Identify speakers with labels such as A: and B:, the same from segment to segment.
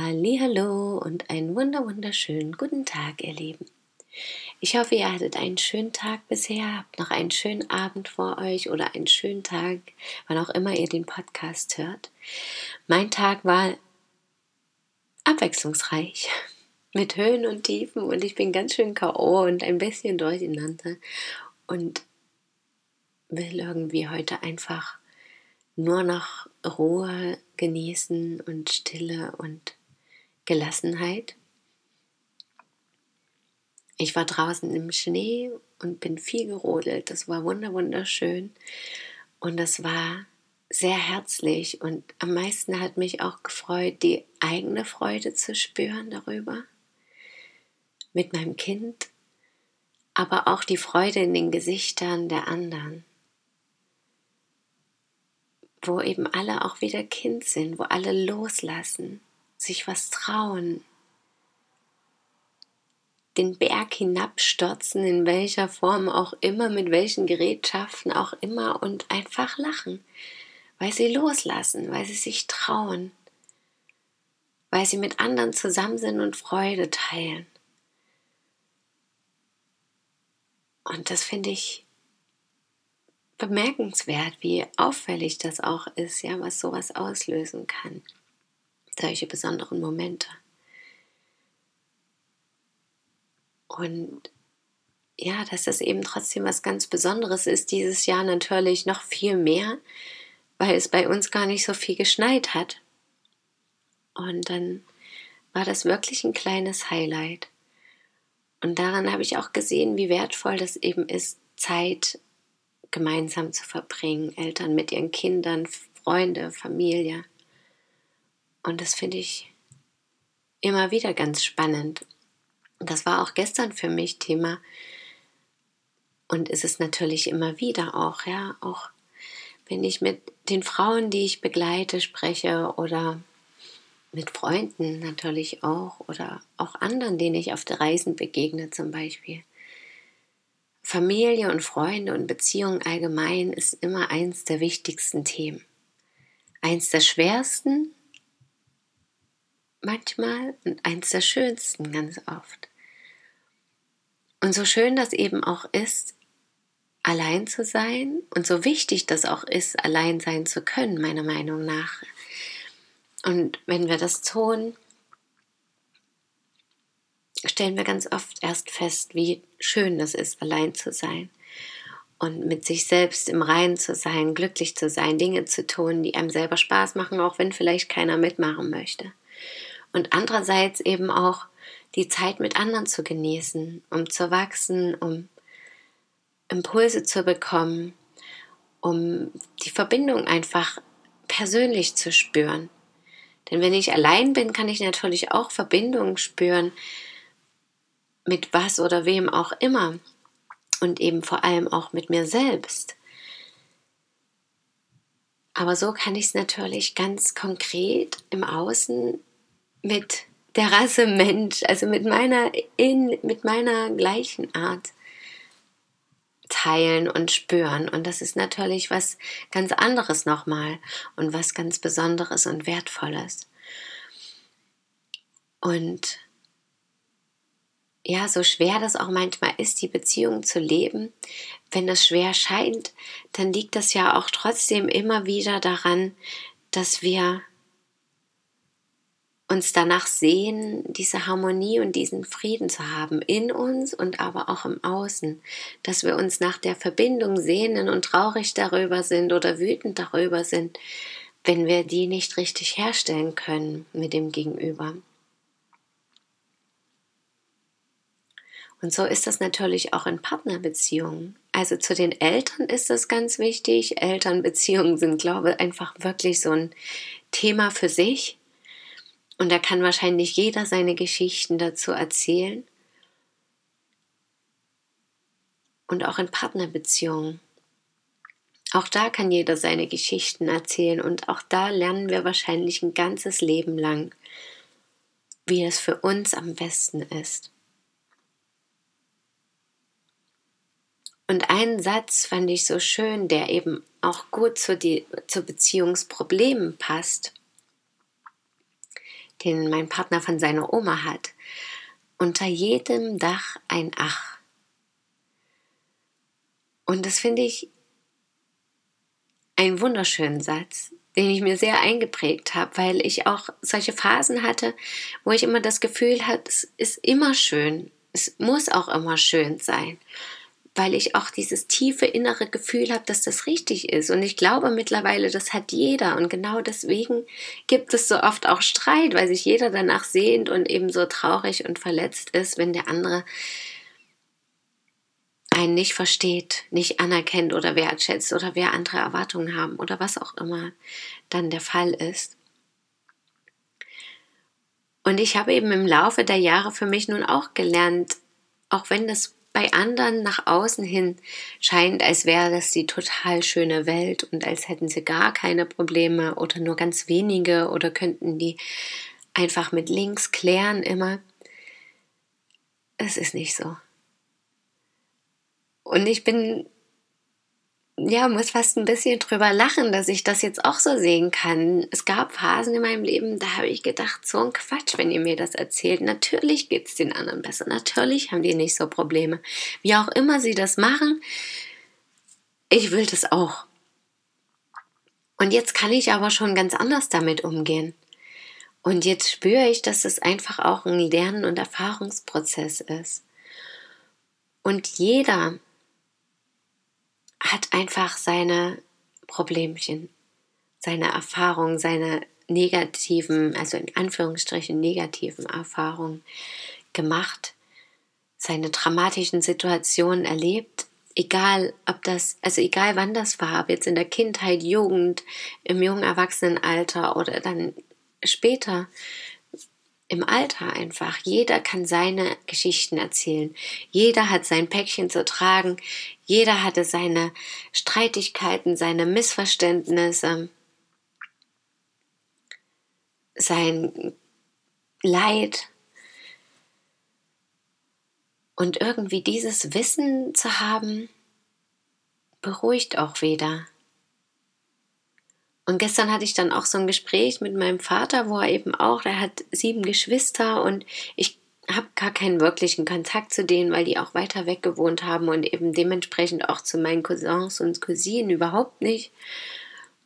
A: Hallo und einen wunder wunderschönen guten Tag, ihr Lieben. Ich hoffe, ihr hattet einen schönen Tag bisher, habt noch einen schönen Abend vor euch oder einen schönen Tag, wann auch immer ihr den Podcast hört. Mein Tag war abwechslungsreich mit Höhen und Tiefen und ich bin ganz schön KO und ein bisschen durcheinander und will irgendwie heute einfach nur noch Ruhe genießen und Stille und Gelassenheit. Ich war draußen im Schnee und bin viel gerodelt. Das war wunderschön und das war sehr herzlich und am meisten hat mich auch gefreut, die eigene Freude zu spüren darüber mit meinem Kind, aber auch die Freude in den Gesichtern der anderen, wo eben alle auch wieder Kind sind, wo alle loslassen sich was trauen, den Berg hinabstürzen, in welcher Form auch immer, mit welchen Gerätschaften auch immer und einfach lachen, weil sie loslassen, weil sie sich trauen, weil sie mit anderen zusammen sind und Freude teilen. Und das finde ich bemerkenswert, wie auffällig das auch ist, ja, was sowas auslösen kann solche besonderen Momente. Und ja, dass das eben trotzdem was ganz Besonderes ist, dieses Jahr natürlich noch viel mehr, weil es bei uns gar nicht so viel geschneit hat. Und dann war das wirklich ein kleines Highlight. Und daran habe ich auch gesehen, wie wertvoll das eben ist, Zeit gemeinsam zu verbringen, Eltern mit ihren Kindern, Freunde, Familie. Und das finde ich immer wieder ganz spannend. Das war auch gestern für mich Thema und ist es natürlich immer wieder auch, ja, auch wenn ich mit den Frauen, die ich begleite, spreche oder mit Freunden natürlich auch oder auch anderen, denen ich auf der Reisen begegne zum Beispiel. Familie und Freunde und Beziehungen allgemein ist immer eins der wichtigsten Themen. Eins der schwersten manchmal und eins der schönsten ganz oft. Und so schön das eben auch ist, allein zu sein und so wichtig das auch ist, allein sein zu können, meiner Meinung nach. Und wenn wir das tun, stellen wir ganz oft erst fest, wie schön das ist, allein zu sein und mit sich selbst im Reinen zu sein, glücklich zu sein, Dinge zu tun, die einem selber Spaß machen, auch wenn vielleicht keiner mitmachen möchte und andererseits eben auch die Zeit mit anderen zu genießen, um zu wachsen, um Impulse zu bekommen, um die Verbindung einfach persönlich zu spüren. Denn wenn ich allein bin, kann ich natürlich auch Verbindungen spüren mit was oder wem auch immer und eben vor allem auch mit mir selbst. Aber so kann ich es natürlich ganz konkret im Außen mit der Rasse Mensch, also mit meiner, in, mit meiner gleichen Art teilen und spüren. Und das ist natürlich was ganz anderes nochmal und was ganz Besonderes und Wertvolles. Und ja, so schwer das auch manchmal ist, die Beziehung zu leben, wenn das schwer scheint, dann liegt das ja auch trotzdem immer wieder daran, dass wir uns danach sehen, diese Harmonie und diesen Frieden zu haben in uns und aber auch im Außen, dass wir uns nach der Verbindung sehnen und traurig darüber sind oder wütend darüber sind, wenn wir die nicht richtig herstellen können mit dem Gegenüber. Und so ist das natürlich auch in Partnerbeziehungen. Also zu den Eltern ist das ganz wichtig. Elternbeziehungen sind, glaube ich, einfach wirklich so ein Thema für sich Und da kann wahrscheinlich jeder seine Geschichten dazu erzählen. Und auch in Partnerbeziehungen. Auch da kann jeder seine Geschichten erzählen und auch da lernen wir wahrscheinlich ein ganzes Leben lang, wie es für uns am besten ist. Und einen Satz fand ich so schön, der eben auch gut zu, die, zu Beziehungsproblemen passt, den mein Partner von seiner Oma hat. Unter jedem Dach ein Ach. Und das finde ich einen wunderschönen Satz, den ich mir sehr eingeprägt habe, weil ich auch solche Phasen hatte, wo ich immer das Gefühl hatte, es ist immer schön, es muss auch immer schön sein weil ich auch dieses tiefe innere Gefühl habe, dass das richtig ist. Und ich glaube mittlerweile, das hat jeder. Und genau deswegen gibt es so oft auch Streit, weil sich jeder danach sehnt und eben so traurig und verletzt ist, wenn der andere einen nicht versteht, nicht anerkennt oder wertschätzt oder wer andere Erwartungen haben oder was auch immer dann der Fall ist. Und ich habe eben im Laufe der Jahre für mich nun auch gelernt, auch wenn das bei anderen nach außen hin scheint, als wäre das die total schöne Welt und als hätten sie gar keine Probleme oder nur ganz wenige oder könnten die einfach mit links klären immer. Es ist nicht so. Und ich bin ja, muss fast ein bisschen drüber lachen, dass ich das jetzt auch so sehen kann. Es gab Phasen in meinem Leben, da habe ich gedacht, so ein Quatsch, wenn ihr mir das erzählt. Natürlich geht es den anderen besser. Natürlich haben die nicht so Probleme. Wie auch immer sie das machen, ich will das auch. Und jetzt kann ich aber schon ganz anders damit umgehen. Und jetzt spüre ich, dass es einfach auch ein Lernen- und Erfahrungsprozess ist. Und jeder hat einfach seine Problemchen, seine Erfahrungen, seine negativen, also in Anführungsstrichen negativen Erfahrungen gemacht, seine dramatischen Situationen erlebt, egal ob das, also egal wann das war, ob jetzt in der Kindheit, Jugend, im jungen Erwachsenenalter oder dann später, im Alter einfach. Jeder kann seine Geschichten erzählen. Jeder hat sein Päckchen zu tragen. Jeder hatte seine Streitigkeiten, seine Missverständnisse, sein Leid. Und irgendwie dieses Wissen zu haben, beruhigt auch wieder. Und gestern hatte ich dann auch so ein Gespräch mit meinem Vater, wo er eben auch, er hat sieben Geschwister und ich habe gar keinen wirklichen Kontakt zu denen, weil die auch weiter weg gewohnt haben und eben dementsprechend auch zu meinen Cousins und Cousinen überhaupt nicht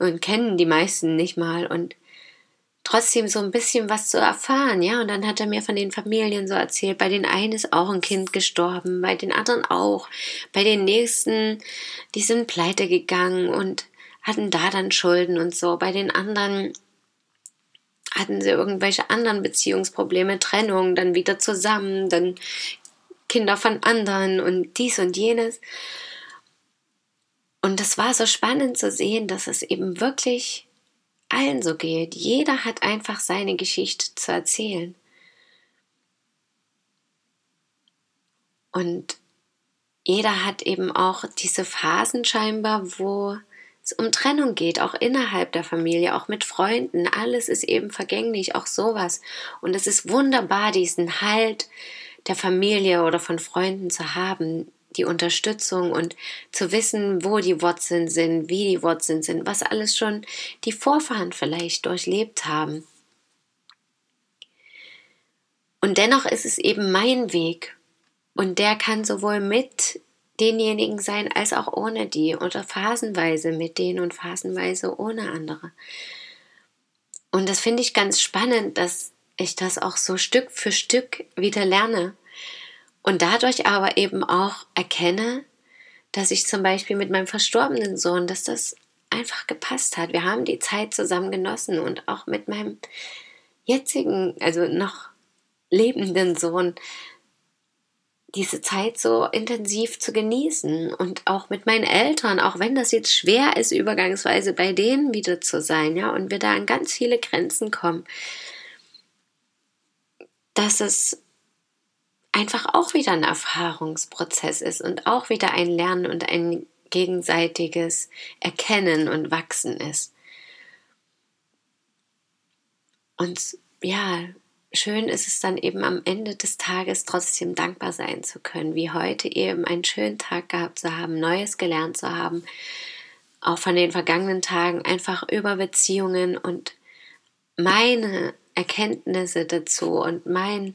A: und kennen die meisten nicht mal und trotzdem so ein bisschen was zu erfahren, ja. Und dann hat er mir von den Familien so erzählt, bei den einen ist auch ein Kind gestorben, bei den anderen auch, bei den nächsten, die sind pleite gegangen und hatten da dann Schulden und so. Bei den anderen hatten sie irgendwelche anderen Beziehungsprobleme, Trennung, dann wieder zusammen, dann Kinder von anderen und dies und jenes. Und das war so spannend zu sehen, dass es eben wirklich allen so geht. Jeder hat einfach seine Geschichte zu erzählen. Und jeder hat eben auch diese Phasen scheinbar, wo es um Trennung geht, auch innerhalb der Familie, auch mit Freunden. Alles ist eben vergänglich, auch sowas. Und es ist wunderbar, diesen Halt der Familie oder von Freunden zu haben, die Unterstützung und zu wissen, wo die Wurzeln sind, wie die Wurzeln sind, was alles schon die Vorfahren vielleicht durchlebt haben. Und dennoch ist es eben mein Weg. Und der kann sowohl mit denjenigen sein, als auch ohne die oder phasenweise mit denen und phasenweise ohne andere. Und das finde ich ganz spannend, dass ich das auch so Stück für Stück wieder lerne und dadurch aber eben auch erkenne, dass ich zum Beispiel mit meinem verstorbenen Sohn, dass das einfach gepasst hat. Wir haben die Zeit zusammen genossen und auch mit meinem jetzigen, also noch lebenden Sohn, diese Zeit so intensiv zu genießen und auch mit meinen Eltern, auch wenn das jetzt schwer ist, übergangsweise bei denen wieder zu sein, ja, und wir da an ganz viele Grenzen kommen, dass es einfach auch wieder ein Erfahrungsprozess ist und auch wieder ein Lernen und ein gegenseitiges Erkennen und Wachsen ist. Und ja, schön ist es dann eben am Ende des Tages trotzdem dankbar sein zu können, wie heute eben einen schönen Tag gehabt zu haben, Neues gelernt zu haben, auch von den vergangenen Tagen einfach über Beziehungen und meine Erkenntnisse dazu und mein,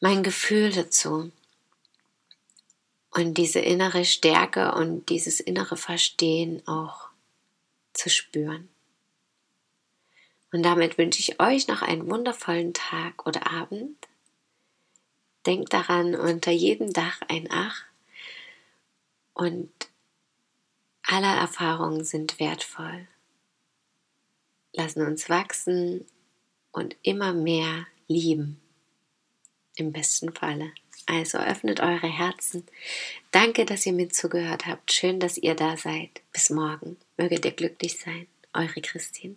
A: mein Gefühl dazu. Und diese innere Stärke und dieses innere Verstehen auch zu spüren. Und damit wünsche ich euch noch einen wundervollen Tag oder Abend. Denkt daran, unter jedem Dach ein Ach. Und alle Erfahrungen sind wertvoll, lassen uns wachsen und immer mehr lieben. Im besten Falle. Also öffnet eure Herzen. Danke, dass ihr mir zugehört habt. Schön, dass ihr da seid. Bis morgen. Möget ihr glücklich sein. Eure Christine.